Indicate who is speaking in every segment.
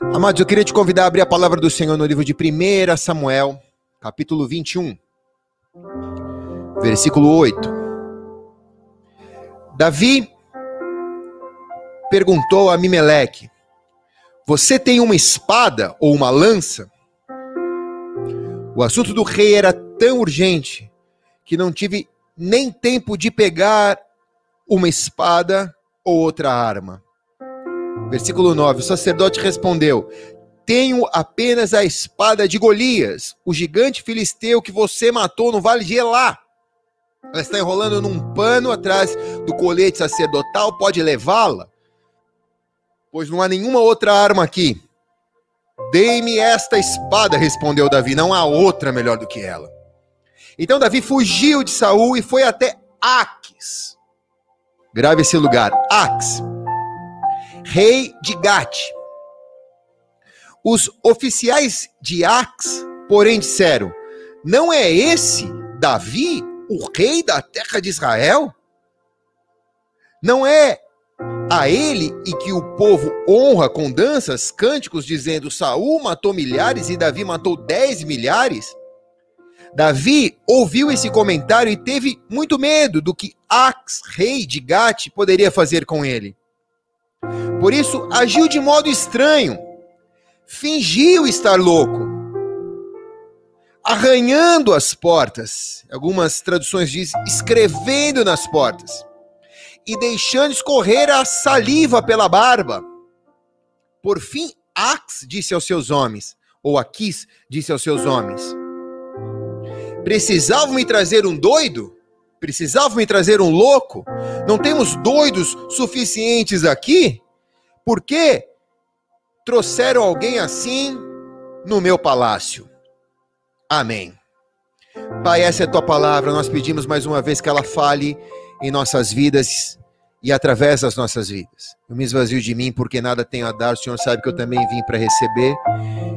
Speaker 1: Amados, eu queria te convidar a abrir a palavra do Senhor no livro de 1 Samuel, capítulo 21, versículo 8. Davi perguntou a Mimeleque: Você tem uma espada ou uma lança? O assunto do rei era tão urgente que não tive nem tempo de pegar uma espada ou outra arma. Versículo 9: O sacerdote respondeu: Tenho apenas a espada de Golias, o gigante filisteu que você matou no vale de Elá. Ela está enrolando num pano atrás do colete sacerdotal, pode levá-la? Pois não há nenhuma outra arma aqui. Dei-me esta espada, respondeu Davi, não há outra melhor do que ela. Então Davi fugiu de Saul e foi até Aques. Grave esse lugar, Aques rei de Gate. Os oficiais de Ax, porém, disseram: Não é esse Davi, o rei da terra de Israel? Não é a ele e que o povo honra com danças, cânticos, dizendo: Saul matou milhares e Davi matou dez milhares? Davi ouviu esse comentário e teve muito medo do que Ax, rei de Gate, poderia fazer com ele. Por isso, agiu de modo estranho, fingiu estar louco, arranhando as portas. Algumas traduções dizem escrevendo nas portas e deixando escorrer a saliva pela barba. Por fim, Ax disse aos seus homens, ou Aquis disse aos seus homens: Precisavam me trazer um doido? Precisavam me trazer um louco? Não temos doidos suficientes aqui? Por que trouxeram alguém assim no meu palácio? Amém. Pai, essa é a tua palavra. Nós pedimos mais uma vez que ela fale em nossas vidas e através das nossas vidas. Eu me esvazio de mim porque nada tenho a dar. O Senhor sabe que eu também vim para receber.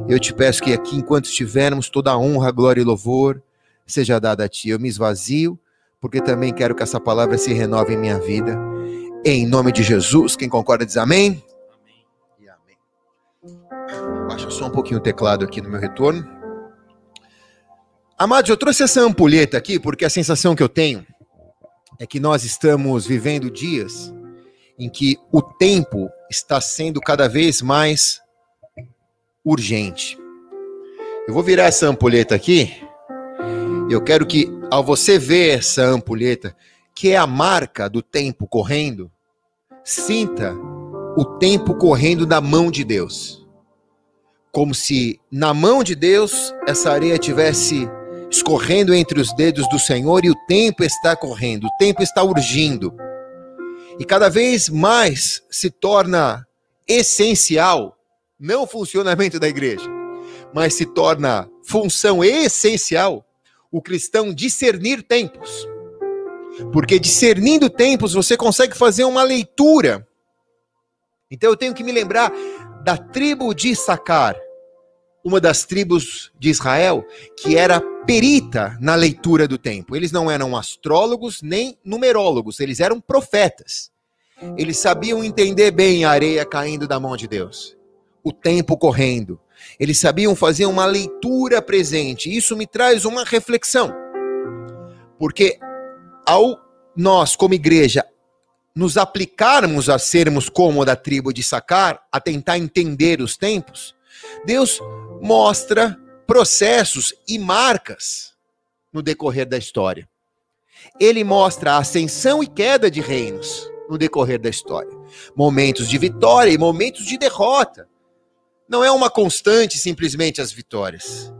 Speaker 1: Eu te peço que aqui, enquanto estivermos, toda a honra, glória e louvor seja dada a ti. Eu me esvazio porque também quero que essa palavra se renove em minha vida. Em nome de Jesus, quem concorda diz amém. Amém e amém. Baixa só um pouquinho o teclado aqui no meu retorno. Amados, eu trouxe essa ampulheta aqui porque a sensação que eu tenho é que nós estamos vivendo dias em que o tempo está sendo cada vez mais urgente. Eu vou virar essa ampulheta aqui eu quero que, ao você ver essa ampulheta, que é a marca do tempo correndo, sinta o tempo correndo na mão de Deus. Como se na mão de Deus essa areia tivesse escorrendo entre os dedos do Senhor e o tempo está correndo, o tempo está urgindo. E cada vez mais se torna essencial, não o funcionamento da igreja, mas se torna função essencial o cristão discernir tempos. Porque discernindo tempos você consegue fazer uma leitura. Então eu tenho que me lembrar da tribo de Sacar, uma das tribos de Israel que era perita na leitura do tempo. Eles não eram astrólogos nem numerólogos, eles eram profetas. Eles sabiam entender bem a areia caindo da mão de Deus, o tempo correndo, eles sabiam fazer uma leitura presente. Isso me traz uma reflexão. Porque ao nós, como igreja, nos aplicarmos a sermos como da tribo de Sacar, a tentar entender os tempos, Deus mostra processos e marcas no decorrer da história. Ele mostra a ascensão e queda de reinos no decorrer da história. Momentos de vitória e momentos de derrota. Não é uma constante simplesmente as vitórias.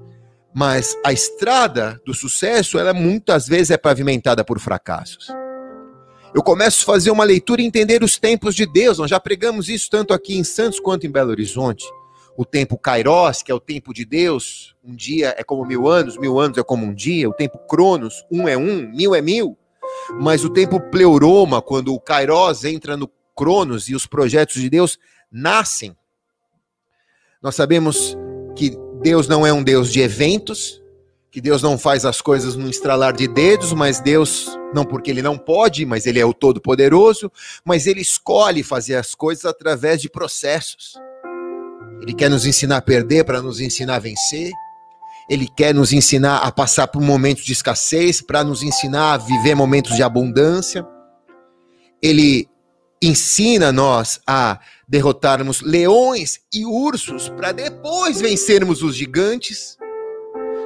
Speaker 1: Mas a estrada do sucesso, ela muitas vezes é pavimentada por fracassos. Eu começo a fazer uma leitura e entender os tempos de Deus. Nós já pregamos isso tanto aqui em Santos quanto em Belo Horizonte. O tempo Kairos, que é o tempo de Deus, um dia é como mil anos, mil anos é como um dia. O tempo Cronos, um é um, mil é mil. Mas o tempo Pleuroma, quando o Kairos entra no Cronos e os projetos de Deus nascem, nós sabemos que Deus não é um Deus de eventos, que Deus não faz as coisas num estralar de dedos, mas Deus, não porque ele não pode, mas ele é o Todo-Poderoso, mas ele escolhe fazer as coisas através de processos. Ele quer nos ensinar a perder para nos ensinar a vencer. Ele quer nos ensinar a passar por momentos de escassez para nos ensinar a viver momentos de abundância. Ele ensina nós a derrotarmos leões e ursos para depois vencermos os gigantes.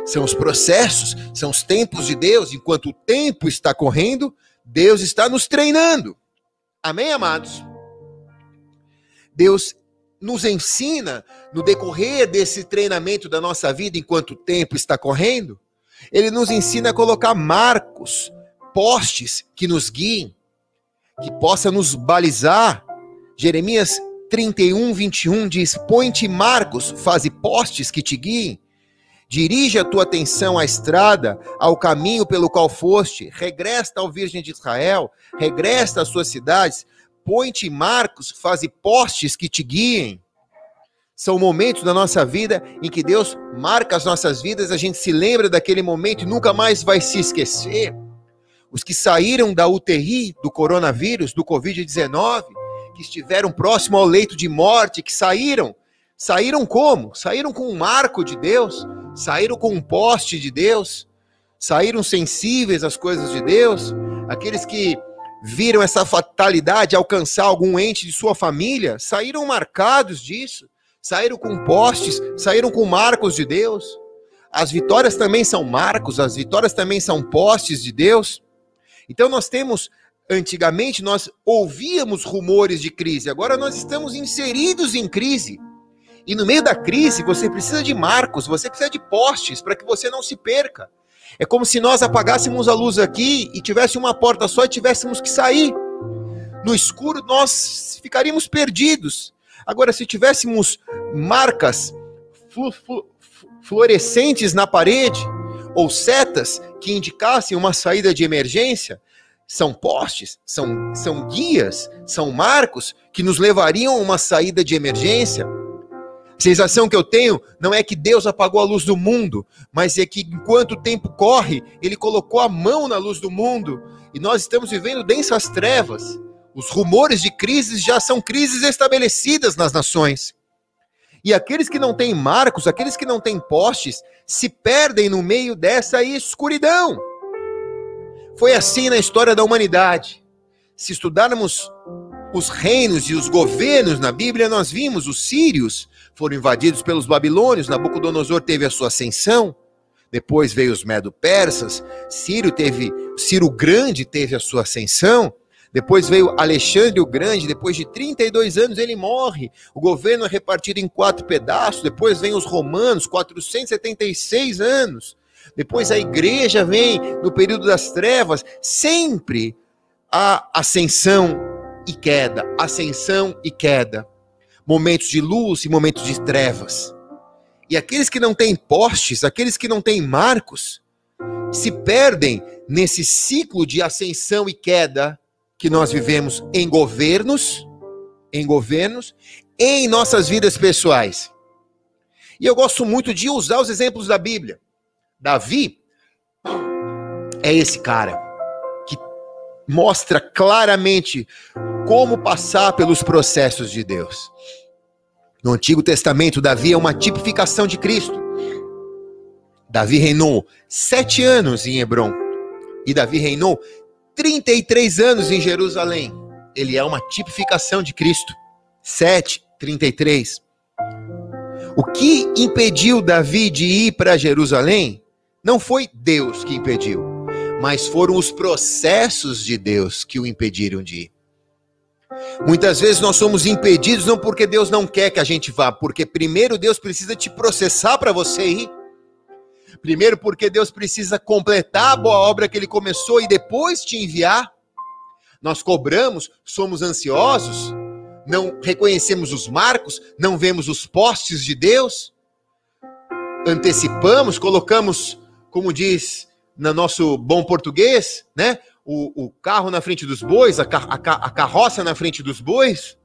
Speaker 1: São os processos, são os tempos de Deus. Enquanto o tempo está correndo, Deus está nos treinando. Amém, amados? Deus nos ensina no decorrer desse treinamento da nossa vida, enquanto o tempo está correndo, ele nos ensina a colocar marcos, postes que nos guiem, que possa nos balizar. Jeremias 31, 21 diz: Põe-te marcos, faze postes que te guiem. Dirige a tua atenção à estrada, ao caminho pelo qual foste, regresta ao Virgem de Israel, regresta às suas cidades, põe-te marcos, faze postes que te guiem. São momentos da nossa vida em que Deus marca as nossas vidas, a gente se lembra daquele momento e nunca mais vai se esquecer. Os que saíram da UTI do coronavírus, do Covid-19, que estiveram próximo ao leito de morte, que saíram, saíram como? Saíram com um marco de Deus, saíram com um poste de Deus, saíram sensíveis às coisas de Deus, aqueles que viram essa fatalidade alcançar algum ente de sua família, saíram marcados disso, saíram com postes, saíram com marcos de Deus. As vitórias também são marcos, as vitórias também são postes de Deus. Então nós temos antigamente nós ouvíamos rumores de crise, agora nós estamos inseridos em crise. E no meio da crise, você precisa de marcos, você precisa de postes para que você não se perca. É como se nós apagássemos a luz aqui e tivesse uma porta só e tivéssemos que sair. No escuro nós ficaríamos perdidos. Agora, se tivéssemos marcas flu flu fluorescentes na parede ou setas que indicassem uma saída de emergência, são postes, são, são guias, são marcos que nos levariam a uma saída de emergência a sensação que eu tenho não é que Deus apagou a luz do mundo, mas é que enquanto o tempo corre, Ele colocou a mão na luz do mundo e nós estamos vivendo densas trevas. Os rumores de crises já são crises estabelecidas nas nações. E aqueles que não têm marcos, aqueles que não têm postes, se perdem no meio dessa escuridão. Foi assim na história da humanidade. Se estudarmos os reinos e os governos na Bíblia, nós vimos os sírios foram invadidos pelos babilônios, Nabucodonosor teve a sua ascensão, depois veio os medo-persas, Ciro teve, Ciro Grande teve a sua ascensão, depois veio Alexandre o Grande, depois de 32 anos ele morre. O governo é repartido em quatro pedaços, depois vem os romanos, 476 anos. Depois a igreja vem no período das trevas, sempre a ascensão e queda, ascensão e queda momentos de luz e momentos de trevas. E aqueles que não têm postes, aqueles que não têm marcos, se perdem nesse ciclo de ascensão e queda que nós vivemos em governos, em governos, em nossas vidas pessoais. E eu gosto muito de usar os exemplos da Bíblia. Davi é esse cara que mostra claramente como passar pelos processos de Deus. No Antigo Testamento, Davi é uma tipificação de Cristo. Davi reinou sete anos em Hebron e Davi reinou 33 anos em Jerusalém. Ele é uma tipificação de Cristo. 7, 33. O que impediu Davi de ir para Jerusalém não foi Deus que impediu, mas foram os processos de Deus que o impediram de ir. Muitas vezes nós somos impedidos não porque Deus não quer que a gente vá, porque primeiro Deus precisa te processar para você ir. Primeiro porque Deus precisa completar a boa obra que ele começou e depois te enviar. Nós cobramos, somos ansiosos, não reconhecemos os marcos, não vemos os postes de Deus. Antecipamos, colocamos, como diz no nosso bom português, né? o, o carro na frente dos bois, a, a, a carroça na frente dos bois.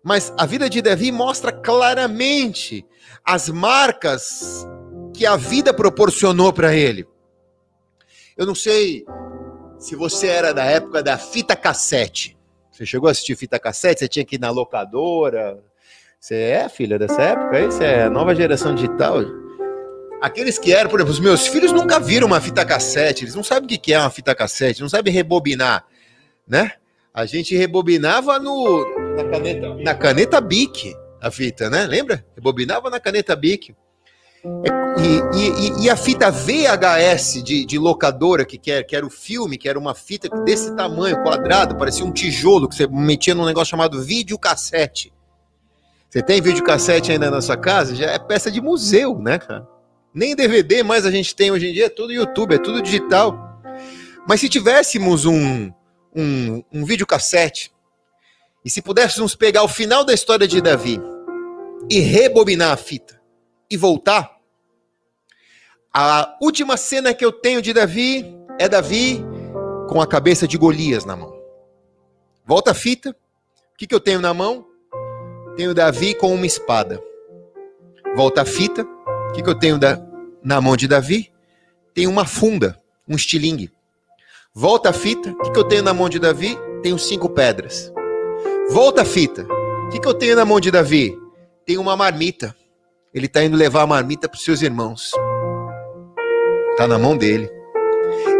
Speaker 1: Mas a vida de Davi mostra claramente as marcas que a vida proporcionou para ele. Eu não sei se você era da época da fita cassete. Você chegou a assistir fita cassete? Você tinha que ir na locadora, Você é filha dessa época? Isso é a nova geração digital? Aqueles que eram, por exemplo, os meus filhos nunca viram uma fita cassete, eles não sabem o que é uma fita cassete, não sabem rebobinar, né? A gente rebobinava no, na, caneta, na caneta Bic a fita, né? Lembra? Rebobinava na caneta Bic. E, e, e, a fita VHS de, de locadora, que, que, era, que era o filme, que era uma fita desse tamanho, quadrado, parecia um tijolo, que você metia num negócio chamado videocassete. Você tem videocassete ainda na sua casa? Já é peça de museu, né, cara? Nem DVD mais a gente tem hoje em dia, é tudo YouTube, é tudo digital. Mas se tivéssemos um, um, um videocassete, e se pudéssemos pegar o final da história de Davi e rebobinar a fita e voltar, a última cena que eu tenho de Davi é Davi com a cabeça de Golias na mão. Volta a fita. O que, que eu tenho na mão? Tenho Davi com uma espada. Volta a fita. O que, que eu tenho da, na mão de Davi? Tenho uma funda, um estilingue. Volta a fita. O que, que eu tenho na mão de Davi? Tenho cinco pedras. Volta a fita. O que, que eu tenho na mão de Davi? Tenho uma marmita. Ele está indo levar a marmita para os seus irmãos. Está na mão dele.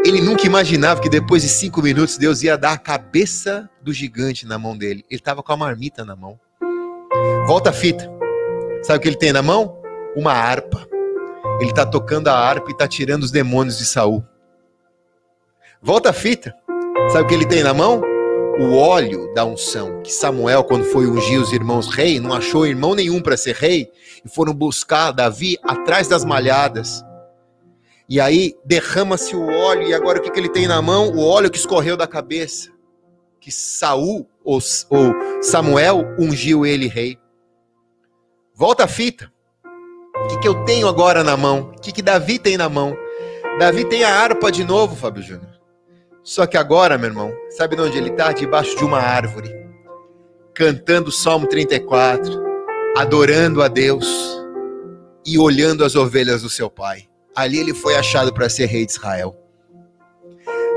Speaker 1: Ele nunca imaginava que depois de cinco minutos Deus ia dar a cabeça do gigante na mão dele. Ele estava com a marmita na mão. Volta a fita. Sabe o que ele tem na mão? Uma harpa. Ele está tocando a harpa e está tirando os demônios de Saul. Volta a fita. Sabe o que ele tem na mão? O óleo da unção. Que Samuel, quando foi ungir os irmãos rei, não achou irmão nenhum para ser rei e foram buscar Davi atrás das malhadas. E aí derrama-se o óleo, e agora o que, que ele tem na mão? O óleo que escorreu da cabeça. Que Saul ou, ou Samuel ungiu ele rei. Volta a fita. O que, que eu tenho agora na mão? O que, que Davi tem na mão? Davi tem a harpa de novo, Fábio Júnior. Só que agora, meu irmão, sabe onde ele está? Debaixo de uma árvore, cantando o Salmo 34, adorando a Deus e olhando as ovelhas do seu pai ali ele foi achado para ser rei de Israel.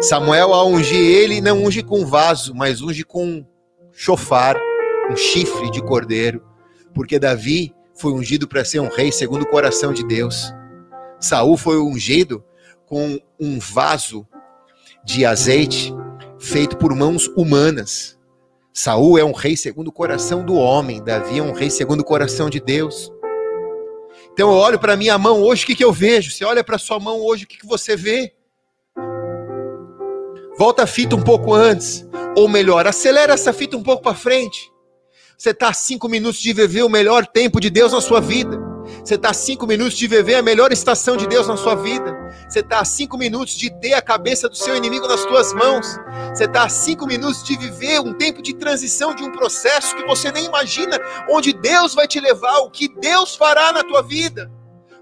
Speaker 1: Samuel, ao ungir ele, não unge com vaso, mas unge com chofar, um chifre de cordeiro, porque Davi foi ungido para ser um rei segundo o coração de Deus. Saul foi ungido com um vaso de azeite feito por mãos humanas. Saul é um rei segundo o coração do homem, Davi é um rei segundo o coração de Deus. Então eu olho para minha mão hoje, o que, que eu vejo? Você olha para sua mão hoje, o que, que você vê? Volta a fita um pouco antes. Ou melhor, acelera essa fita um pouco para frente. Você está a cinco minutos de viver o melhor tempo de Deus na sua vida. Você está a cinco minutos de viver a melhor estação de Deus na sua vida. Você está a cinco minutos de ter a cabeça do seu inimigo nas suas mãos. Você está a cinco minutos de viver um tempo de transição de um processo que você nem imagina, onde Deus vai te levar, o que Deus fará na tua vida.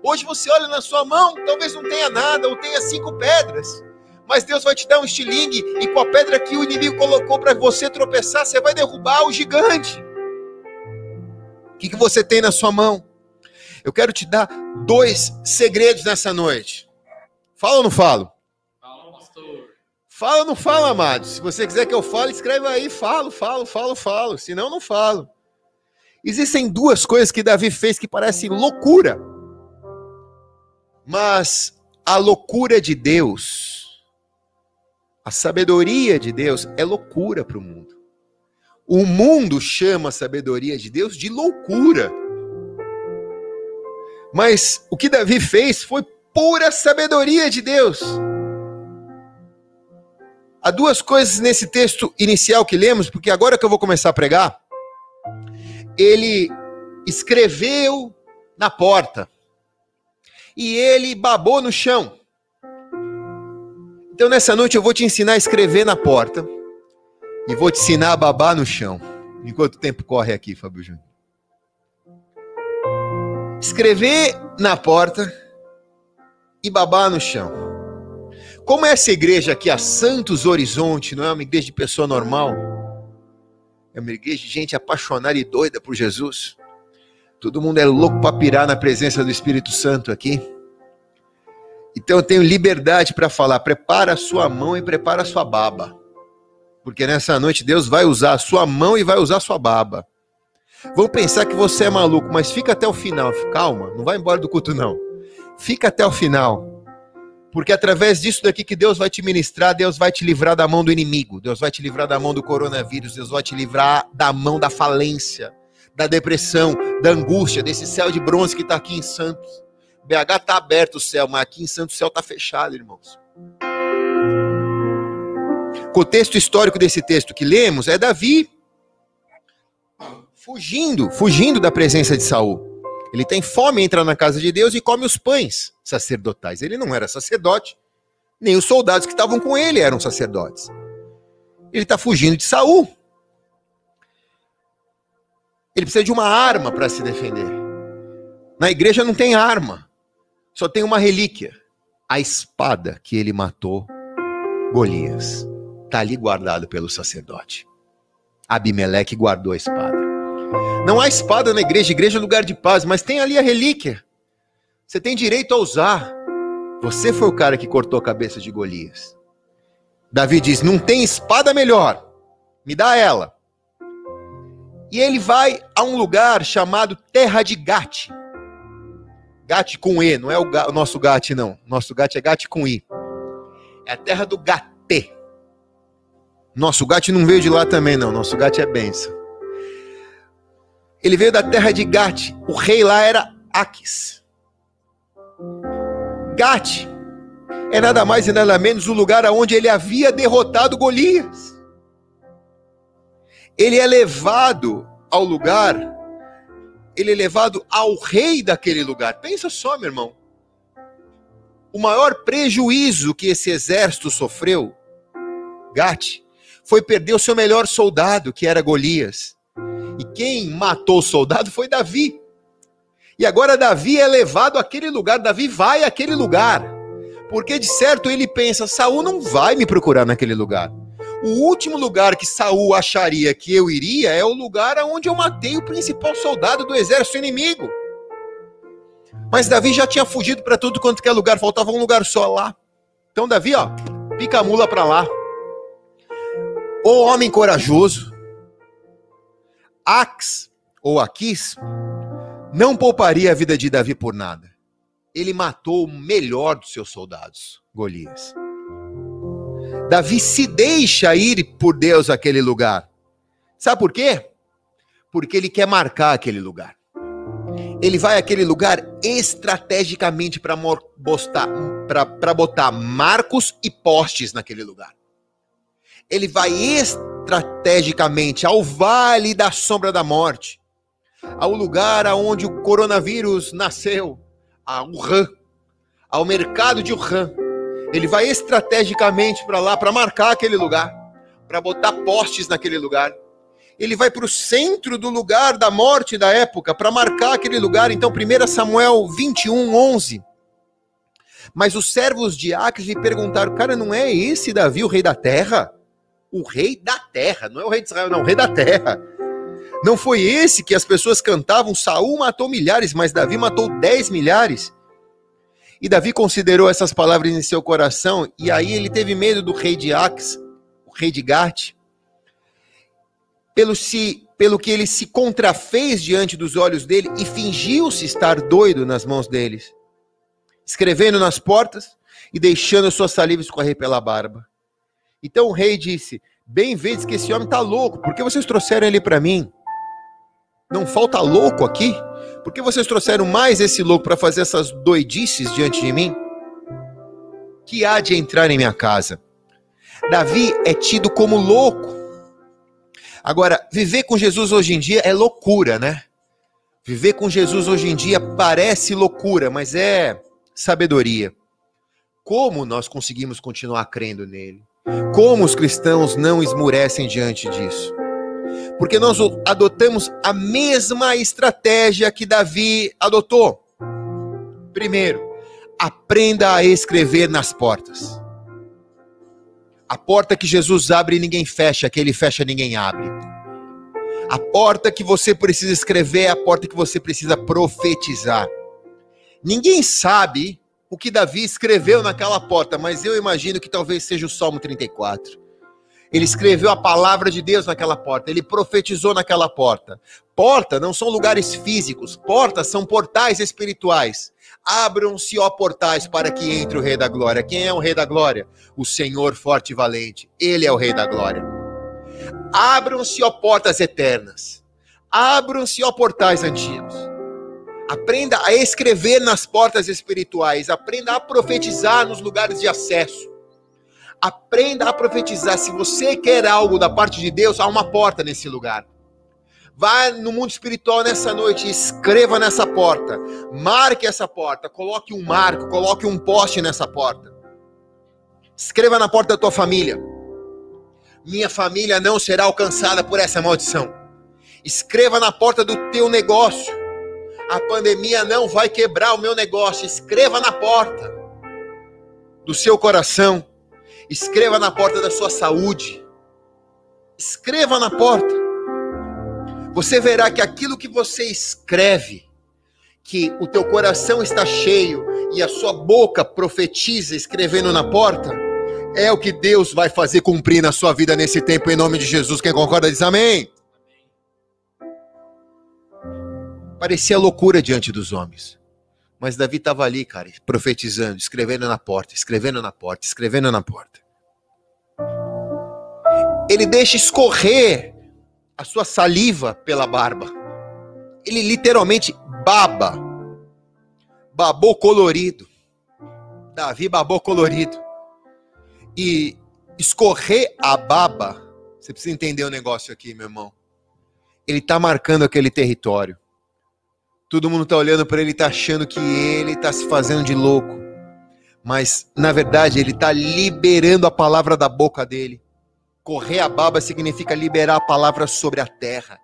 Speaker 1: Hoje você olha na sua mão, talvez não tenha nada, ou tenha cinco pedras. Mas Deus vai te dar um estilingue, e com a pedra que o inimigo colocou para você tropeçar, você vai derrubar o gigante. O que, que você tem na sua mão? Eu quero te dar dois segredos nessa noite. Fala ou não falo? Fala, pastor. Fala ou não fala, amado? Se você quiser que eu fale, escreve aí. Falo, falo, falo, falo. Senão, não falo. Existem duas coisas que Davi fez que parecem loucura. Mas a loucura de Deus, a sabedoria de Deus é loucura para o mundo. O mundo chama a sabedoria de Deus de loucura. Mas o que Davi fez foi pura sabedoria de Deus. Há duas coisas nesse texto inicial que lemos, porque agora que eu vou começar a pregar, ele escreveu na porta e ele babou no chão. Então nessa noite eu vou te ensinar a escrever na porta e vou te ensinar a babar no chão. Enquanto o tempo corre aqui, Fábio Júnior escrever na porta e babar no chão. Como essa igreja aqui, a Santos Horizonte, não é uma igreja de pessoa normal, é uma igreja de gente apaixonada e doida por Jesus. Todo mundo é louco para pirar na presença do Espírito Santo aqui. Então eu tenho liberdade para falar. Prepara a sua mão e prepara a sua baba. Porque nessa noite Deus vai usar a sua mão e vai usar a sua baba. Vão pensar que você é maluco, mas fica até o final. Calma, não vai embora do culto, não. Fica até o final. Porque através disso daqui que Deus vai te ministrar, Deus vai te livrar da mão do inimigo, Deus vai te livrar da mão do coronavírus, Deus vai te livrar da mão da falência, da depressão, da angústia, desse céu de bronze que está aqui em Santos. BH está aberto o céu, mas aqui em Santos o céu está fechado, irmãos. Contexto histórico desse texto que lemos é Davi fugindo, fugindo da presença de Saul. Ele tem fome, entra na casa de Deus e come os pães sacerdotais. Ele não era sacerdote, nem os soldados que estavam com ele eram sacerdotes. Ele está fugindo de Saul. Ele precisa de uma arma para se defender. Na igreja não tem arma, só tem uma relíquia: a espada que ele matou Golias. Está ali guardado pelo sacerdote. Abimeleque guardou a espada. Não há espada na igreja, igreja é lugar de paz, mas tem ali a relíquia. Você tem direito a usar. Você foi o cara que cortou a cabeça de Golias. Davi diz: Não tem espada melhor, me dá ela. E ele vai a um lugar chamado Terra de Gate. Gate com E, não é o, o nosso Gate, não. Nosso Gate é Gate com I. É a terra do Gatê. Nosso Gate não veio de lá também, não. Nosso Gate é benção. Ele veio da terra de Gate. O rei lá era Aques. Gate é nada mais e nada menos o lugar aonde ele havia derrotado Golias. Ele é levado ao lugar, ele é levado ao rei daquele lugar. Pensa só, meu irmão. O maior prejuízo que esse exército sofreu, Gate, foi perder o seu melhor soldado, que era Golias. E quem matou o soldado foi Davi. E agora Davi é levado àquele lugar, Davi vai àquele lugar. Porque de certo ele pensa, Saul não vai me procurar naquele lugar. O último lugar que Saul acharia que eu iria é o lugar onde eu matei o principal soldado do exército inimigo. Mas Davi já tinha fugido para tudo quanto que é lugar, faltava um lugar só lá. Então Davi, ó, pica a mula para lá. O homem corajoso, Ax, ou Aquis, não pouparia a vida de Davi por nada. Ele matou o melhor dos seus soldados, Golias. Davi se deixa ir por Deus àquele lugar. Sabe por quê? Porque ele quer marcar aquele lugar. Ele vai àquele lugar estrategicamente para botar, botar marcos e postes naquele lugar. Ele vai estrategicamente ao vale da sombra da morte, ao lugar aonde o coronavírus nasceu, a Wuhan, ao mercado de Wuhan. Ele vai estrategicamente para lá para marcar aquele lugar, para botar postes naquele lugar. Ele vai para o centro do lugar da morte da época para marcar aquele lugar. Então, 1 Samuel 21, 11. Mas os servos de Acre lhe perguntaram: Cara, não é esse Davi, o rei da terra? O rei da terra, não é o rei de Israel, não, o rei da terra. Não foi esse que as pessoas cantavam, Saul matou milhares, mas Davi matou dez milhares. E Davi considerou essas palavras em seu coração, e aí ele teve medo do rei de Ax, o rei de Garte, pelo, se, pelo que ele se contrafez diante dos olhos dele e fingiu-se estar doido nas mãos deles, escrevendo nas portas e deixando suas saliva escorrer pela barba. Então o rei disse: Bem vezes que esse homem está louco, por que vocês trouxeram ele para mim? Não falta louco aqui? Por que vocês trouxeram mais esse louco para fazer essas doidices diante de mim? Que há de entrar em minha casa? Davi é tido como louco. Agora, viver com Jesus hoje em dia é loucura, né? Viver com Jesus hoje em dia parece loucura, mas é sabedoria. Como nós conseguimos continuar crendo nele? Como os cristãos não esmurecem diante disso? Porque nós adotamos a mesma estratégia que Davi adotou. Primeiro, aprenda a escrever nas portas. A porta que Jesus abre ninguém fecha, que ele fecha ninguém abre. A porta que você precisa escrever é a porta que você precisa profetizar. Ninguém sabe o que Davi escreveu naquela porta, mas eu imagino que talvez seja o Salmo 34. Ele escreveu a palavra de Deus naquela porta, ele profetizou naquela porta. Porta não são lugares físicos, portas são portais espirituais. Abram-se, ó portais, para que entre o Rei da Glória. Quem é o Rei da Glória? O Senhor forte e valente. Ele é o Rei da Glória. Abram-se, ó portas eternas. Abram-se, ó portais antigos. Aprenda a escrever nas portas espirituais. Aprenda a profetizar nos lugares de acesso. Aprenda a profetizar. Se você quer algo da parte de Deus, há uma porta nesse lugar. Vá no mundo espiritual nessa noite, escreva nessa porta, marque essa porta, coloque um marco, coloque um poste nessa porta. Escreva na porta da tua família. Minha família não será alcançada por essa maldição. Escreva na porta do teu negócio. A pandemia não vai quebrar o meu negócio. Escreva na porta do seu coração. Escreva na porta da sua saúde. Escreva na porta. Você verá que aquilo que você escreve, que o teu coração está cheio e a sua boca profetiza escrevendo na porta, é o que Deus vai fazer cumprir na sua vida nesse tempo, em nome de Jesus. Quem concorda diz amém. Parecia loucura diante dos homens. Mas Davi estava ali, cara, profetizando, escrevendo na porta, escrevendo na porta, escrevendo na porta. Ele deixa escorrer a sua saliva pela barba. Ele literalmente baba. Babou colorido. Davi babou colorido. E escorrer a baba, você precisa entender o um negócio aqui, meu irmão. Ele está marcando aquele território. Todo mundo está olhando para ele, está achando que ele está se fazendo de louco. Mas, na verdade, ele está liberando a palavra da boca dele. Correr a baba significa liberar a palavra sobre a terra.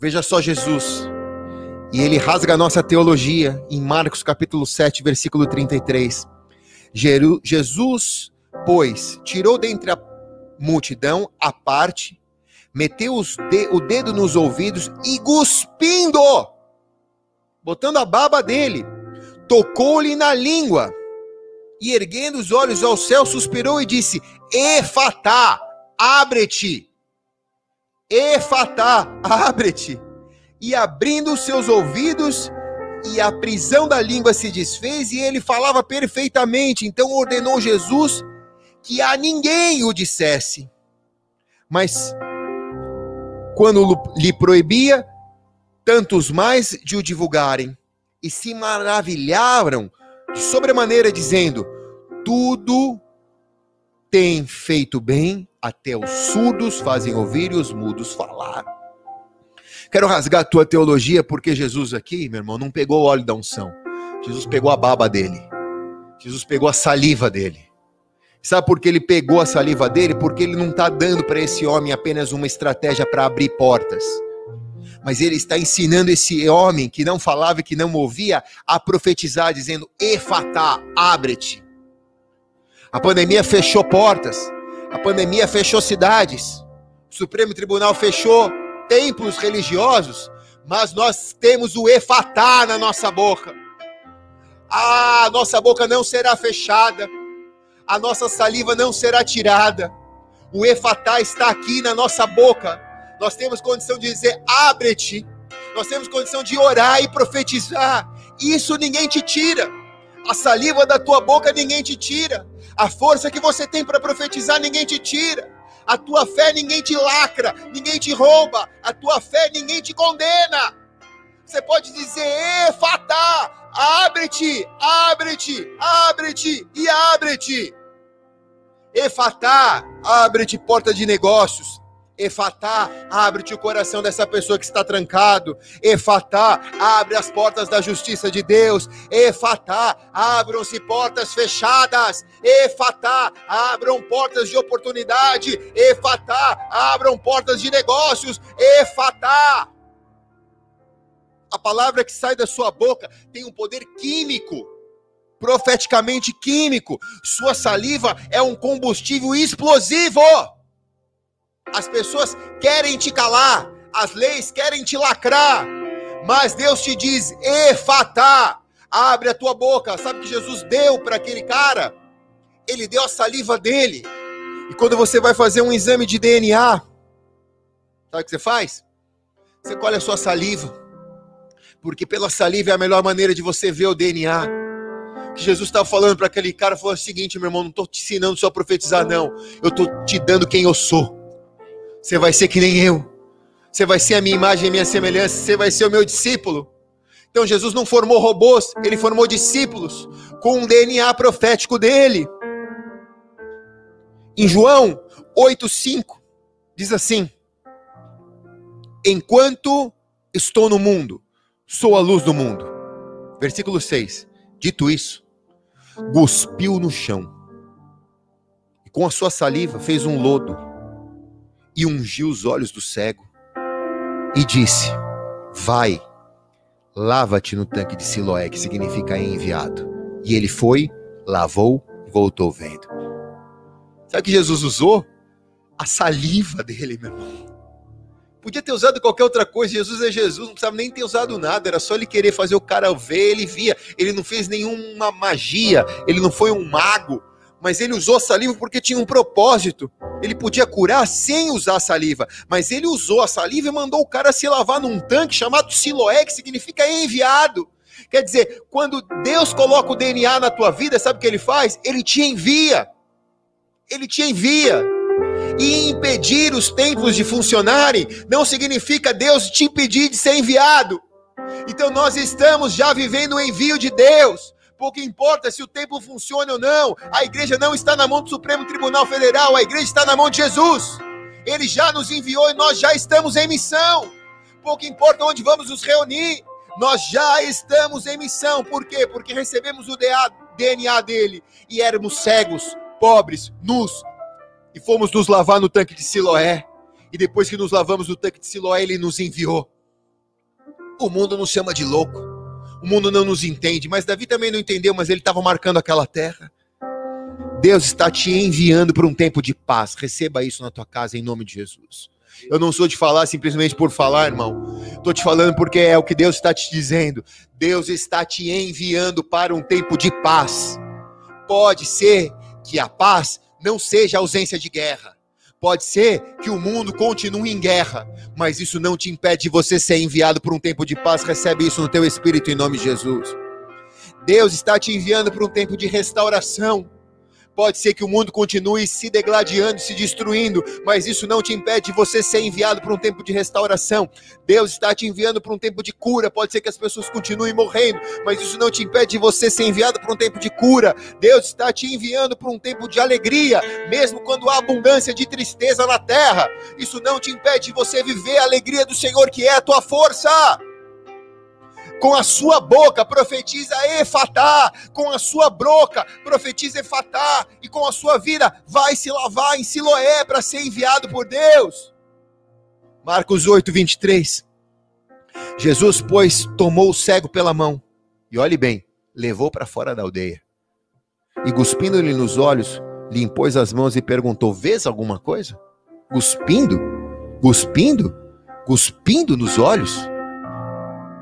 Speaker 1: Veja só Jesus. E ele rasga a nossa teologia em Marcos capítulo 7, versículo 33. Jesus, pois, tirou dentre a multidão a parte, meteu o dedo nos ouvidos e cuspindo botando a baba dele, tocou-lhe na língua e erguendo os olhos ao céu, suspirou e disse: Efatá, abre-te. Efatá, abre-te. E abrindo os seus ouvidos, e a prisão da língua se desfez, e ele falava perfeitamente. Então ordenou Jesus que a ninguém o dissesse. Mas quando lhe proibia, tantos mais de o divulgarem, e se maravilharam de sobremaneira, dizendo: Tudo tem feito bem, até os surdos fazem ouvir e os mudos falar. Quero rasgar a tua teologia, porque Jesus aqui, meu irmão, não pegou o óleo da unção. Jesus pegou a baba dele. Jesus pegou a saliva dele. Sabe por que ele pegou a saliva dele? Porque ele não está dando para esse homem apenas uma estratégia para abrir portas mas ele está ensinando esse homem que não falava e que não ouvia a profetizar, dizendo: Efatá, abre-te. A pandemia fechou portas, a pandemia fechou cidades, o Supremo Tribunal fechou templos religiosos, mas nós temos o Efatá na nossa boca. Ah, nossa boca não será fechada, a nossa saliva não será tirada. O Efatá está aqui na nossa boca nós temos condição de dizer: abre-te. Nós temos condição de orar e profetizar. Isso ninguém te tira. A saliva da tua boca ninguém te tira. A força que você tem para profetizar ninguém te tira. A tua fé ninguém te lacra, ninguém te rouba. A tua fé ninguém te condena. Você pode dizer: Efatá, abre-te, abre-te, abre-te e abre-te. Efatá, abre-te porta de negócios. Efatá, abre-te o coração dessa pessoa que está trancado. Efatá, abre as portas da justiça de Deus. Efatá, abram-se portas fechadas. Efatá, abram portas de oportunidade. Efatá, abram portas de negócios. Efatá. A palavra que sai da sua boca tem um poder químico profeticamente químico. Sua saliva é um combustível explosivo. As pessoas querem te calar, as leis querem te lacrar, mas Deus te diz: Efatá, abre a tua boca. Sabe que Jesus deu para aquele cara? Ele deu a saliva dele. E quando você vai fazer um exame de DNA, sabe o que você faz? Você colhe a sua saliva. Porque pela saliva é a melhor maneira de você ver o DNA. Que Jesus estava falando para aquele cara, falou o seguinte, meu irmão, não estou te ensinando só a profetizar, não. Eu estou te dando quem eu sou. Você vai ser que nem eu. Você vai ser a minha imagem a minha semelhança. Você vai ser o meu discípulo. Então Jesus não formou robôs, ele formou discípulos com um DNA profético dele. Em João 8,5, diz assim: Enquanto estou no mundo, sou a luz do mundo. Versículo 6. Dito isso, cuspiu no chão e com a sua saliva fez um lodo e ungiu os olhos do cego e disse: Vai, lava-te no tanque de Siloé, que significa enviado. E ele foi, lavou e voltou vendo. Sabe o que Jesus usou? A saliva dele, meu irmão. Podia ter usado qualquer outra coisa. Jesus é Jesus, não precisava nem ter usado nada. Era só ele querer fazer o cara ver, ele via. Ele não fez nenhuma magia, ele não foi um mago. Mas ele usou saliva porque tinha um propósito. Ele podia curar sem usar saliva. Mas ele usou a saliva e mandou o cara se lavar num tanque chamado Siloé, que significa enviado. Quer dizer, quando Deus coloca o DNA na tua vida, sabe o que ele faz? Ele te envia ele te envia. E impedir os templos de funcionarem não significa Deus te impedir de ser enviado. Então nós estamos já vivendo o envio de Deus. Pouco importa se o templo funciona ou não, a igreja não está na mão do Supremo Tribunal Federal, a igreja está na mão de Jesus. Ele já nos enviou e nós já estamos em missão. Pouco importa onde vamos nos reunir, nós já estamos em missão. Por quê? Porque recebemos o DNA dele e éramos cegos, pobres, nus, e fomos nos lavar no tanque de Siloé. E depois que nos lavamos no tanque de Siloé, ele nos enviou. O mundo nos chama de louco. O mundo não nos entende, mas Davi também não entendeu, mas ele estava marcando aquela terra. Deus está te enviando para um tempo de paz. Receba isso na tua casa em nome de Jesus. Eu não sou de falar simplesmente por falar, irmão. Estou te falando porque é o que Deus está te dizendo. Deus está te enviando para um tempo de paz. Pode ser que a paz não seja ausência de guerra. Pode ser que o mundo continue em guerra, mas isso não te impede de você ser enviado por um tempo de paz. Recebe isso no teu espírito em nome de Jesus. Deus está te enviando para um tempo de restauração. Pode ser que o mundo continue se degladiando, se destruindo, mas isso não te impede de você ser enviado para um tempo de restauração. Deus está te enviando para um tempo de cura. Pode ser que as pessoas continuem morrendo, mas isso não te impede de você ser enviado para um tempo de cura. Deus está te enviando para um tempo de alegria, mesmo quando há abundância de tristeza na terra. Isso não te impede de você viver a alegria do Senhor, que é a tua força com a sua boca profetiza Efatá, com a sua boca profetiza Efatá, e com a sua vida vai se lavar em Siloé para ser enviado por Deus. Marcos 8, 23. Jesus, pois, tomou o cego pela mão, e olhe bem, levou para fora da aldeia. E cuspindo-lhe nos olhos, lhe impôs as mãos e perguntou: Vês alguma coisa? Cuspindo? Cuspindo? Cuspindo nos olhos?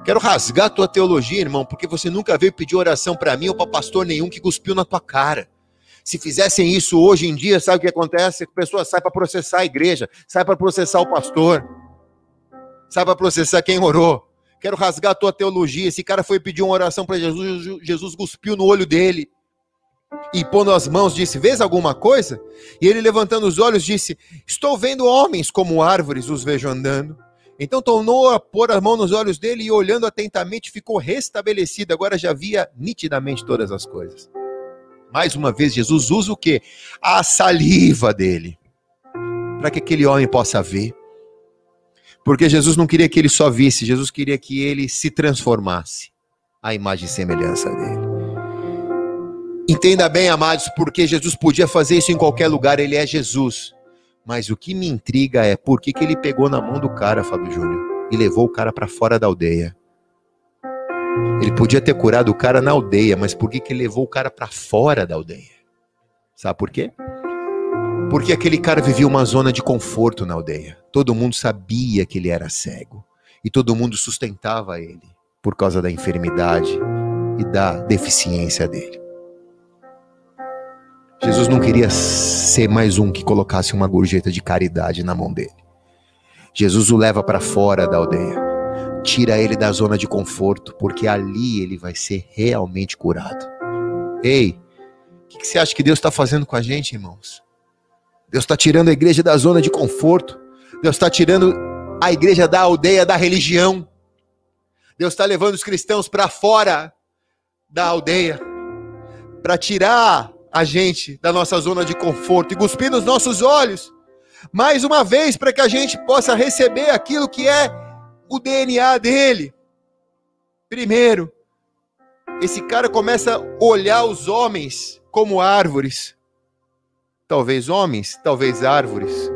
Speaker 1: Quero rasgar a tua teologia, irmão, porque você nunca veio pedir oração para mim ou para pastor nenhum que cuspiu na tua cara. Se fizessem isso hoje em dia, sabe o que acontece? A pessoa sai para processar a igreja, sai para processar o pastor, sai para processar quem orou. Quero rasgar a tua teologia. Esse cara foi pedir uma oração para Jesus, Jesus cuspiu no olho dele. E pondo as mãos, disse: Vês alguma coisa? E ele, levantando os olhos, disse: Estou vendo homens como árvores, os vejo andando. Então tornou a pôr a mão nos olhos dele e, olhando atentamente, ficou restabelecido. Agora já via nitidamente todas as coisas. Mais uma vez, Jesus usa o que? A saliva dele. Para que aquele homem possa ver. Porque Jesus não queria que ele só visse, Jesus queria que ele se transformasse à imagem e semelhança dele. Entenda bem, amados, porque Jesus podia fazer isso em qualquer lugar, ele é Jesus. Mas o que me intriga é por que, que ele pegou na mão do cara, Fábio Júnior, e levou o cara para fora da aldeia. Ele podia ter curado o cara na aldeia, mas por que, que ele levou o cara para fora da aldeia? Sabe por quê? Porque aquele cara vivia uma zona de conforto na aldeia. Todo mundo sabia que ele era cego. E todo mundo sustentava ele por causa da enfermidade e da deficiência dele. Jesus não queria ser mais um que colocasse uma gorjeta de caridade na mão dele. Jesus o leva para fora da aldeia, tira ele da zona de conforto, porque ali ele vai ser realmente curado. Ei, o que, que você acha que Deus está fazendo com a gente, irmãos? Deus está tirando a igreja da zona de conforto, Deus está tirando a igreja da aldeia, da religião. Deus está levando os cristãos para fora da aldeia, para tirar a gente da nossa zona de conforto e cuspir nos nossos olhos, mais uma vez, para que a gente possa receber aquilo que é o DNA dele. Primeiro, esse cara começa a olhar os homens como árvores. Talvez homens, talvez árvores.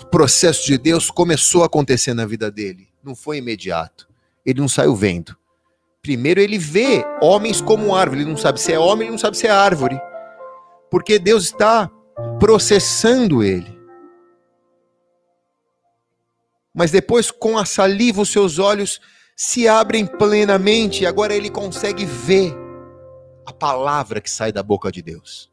Speaker 1: O processo de Deus começou a acontecer na vida dele, não foi imediato. Ele não saiu vendo. Primeiro ele vê homens como árvore, ele não sabe se é homem, ele não sabe se é árvore. Porque Deus está processando ele. Mas depois, com a saliva, os seus olhos se abrem plenamente e agora ele consegue ver a palavra que sai da boca de Deus.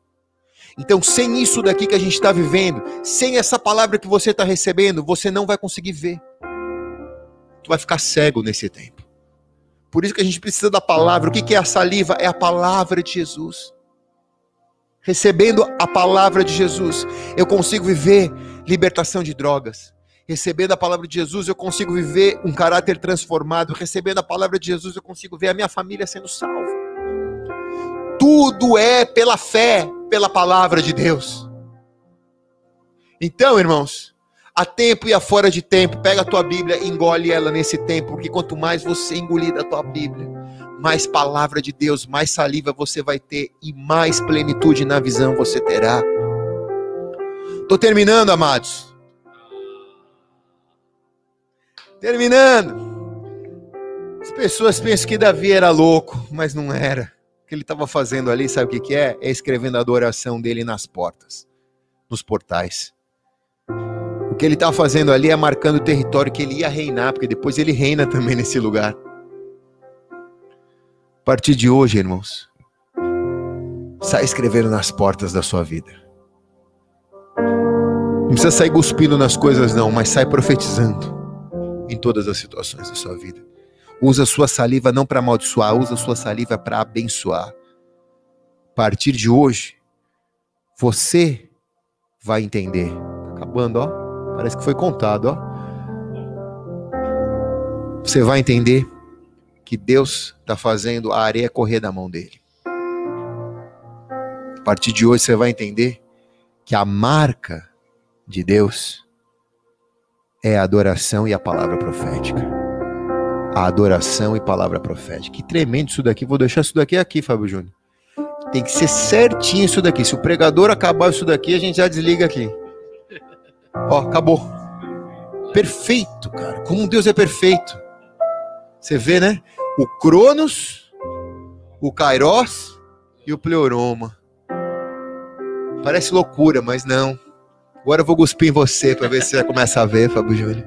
Speaker 1: Então, sem isso daqui que a gente está vivendo, sem essa palavra que você está recebendo, você não vai conseguir ver. Tu vai ficar cego nesse tempo. Por isso que a gente precisa da palavra. O que é a saliva? É a palavra de Jesus. Recebendo a palavra de Jesus, eu consigo viver libertação de drogas. Recebendo a palavra de Jesus, eu consigo viver um caráter transformado. Recebendo a palavra de Jesus, eu consigo ver a minha família sendo salva. Tudo é pela fé, pela palavra de Deus. Então, irmãos, a tempo e a fora de tempo. Pega a tua Bíblia e engole ela nesse tempo, porque quanto mais você engolir da tua Bíblia, mais palavra de Deus, mais saliva você vai ter e mais plenitude na visão você terá. Tô terminando, amados. Terminando. As pessoas pensam que Davi era louco, mas não era. O que ele estava fazendo ali, sabe o que, que é? É escrevendo a adoração dele nas portas, nos portais que ele estava fazendo ali é marcando o território que ele ia reinar, porque depois ele reina também nesse lugar. A partir de hoje, irmãos, sai escrevendo nas portas da sua vida. Não precisa sair cuspindo nas coisas, não, mas sai profetizando em todas as situações da sua vida. Usa sua saliva não para amaldiçoar, usa sua saliva para abençoar. A partir de hoje, você vai entender. Tá acabando, ó. Parece que foi contado, ó. Você vai entender que Deus está fazendo a areia correr da mão dele. A partir de hoje você vai entender que a marca de Deus é a adoração e a palavra profética. A adoração e palavra profética. Que tremendo isso daqui. Vou deixar isso daqui aqui, Fábio Júnior. Tem que ser certinho isso daqui. Se o pregador acabar isso daqui, a gente já desliga aqui. Ó, acabou. Perfeito, cara. Como Deus é perfeito. Você vê, né? O Cronos, o Kairos e o Pleuroma. Parece loucura, mas não. Agora eu vou cuspir em você para ver se você começa a ver, Fábio Júnior.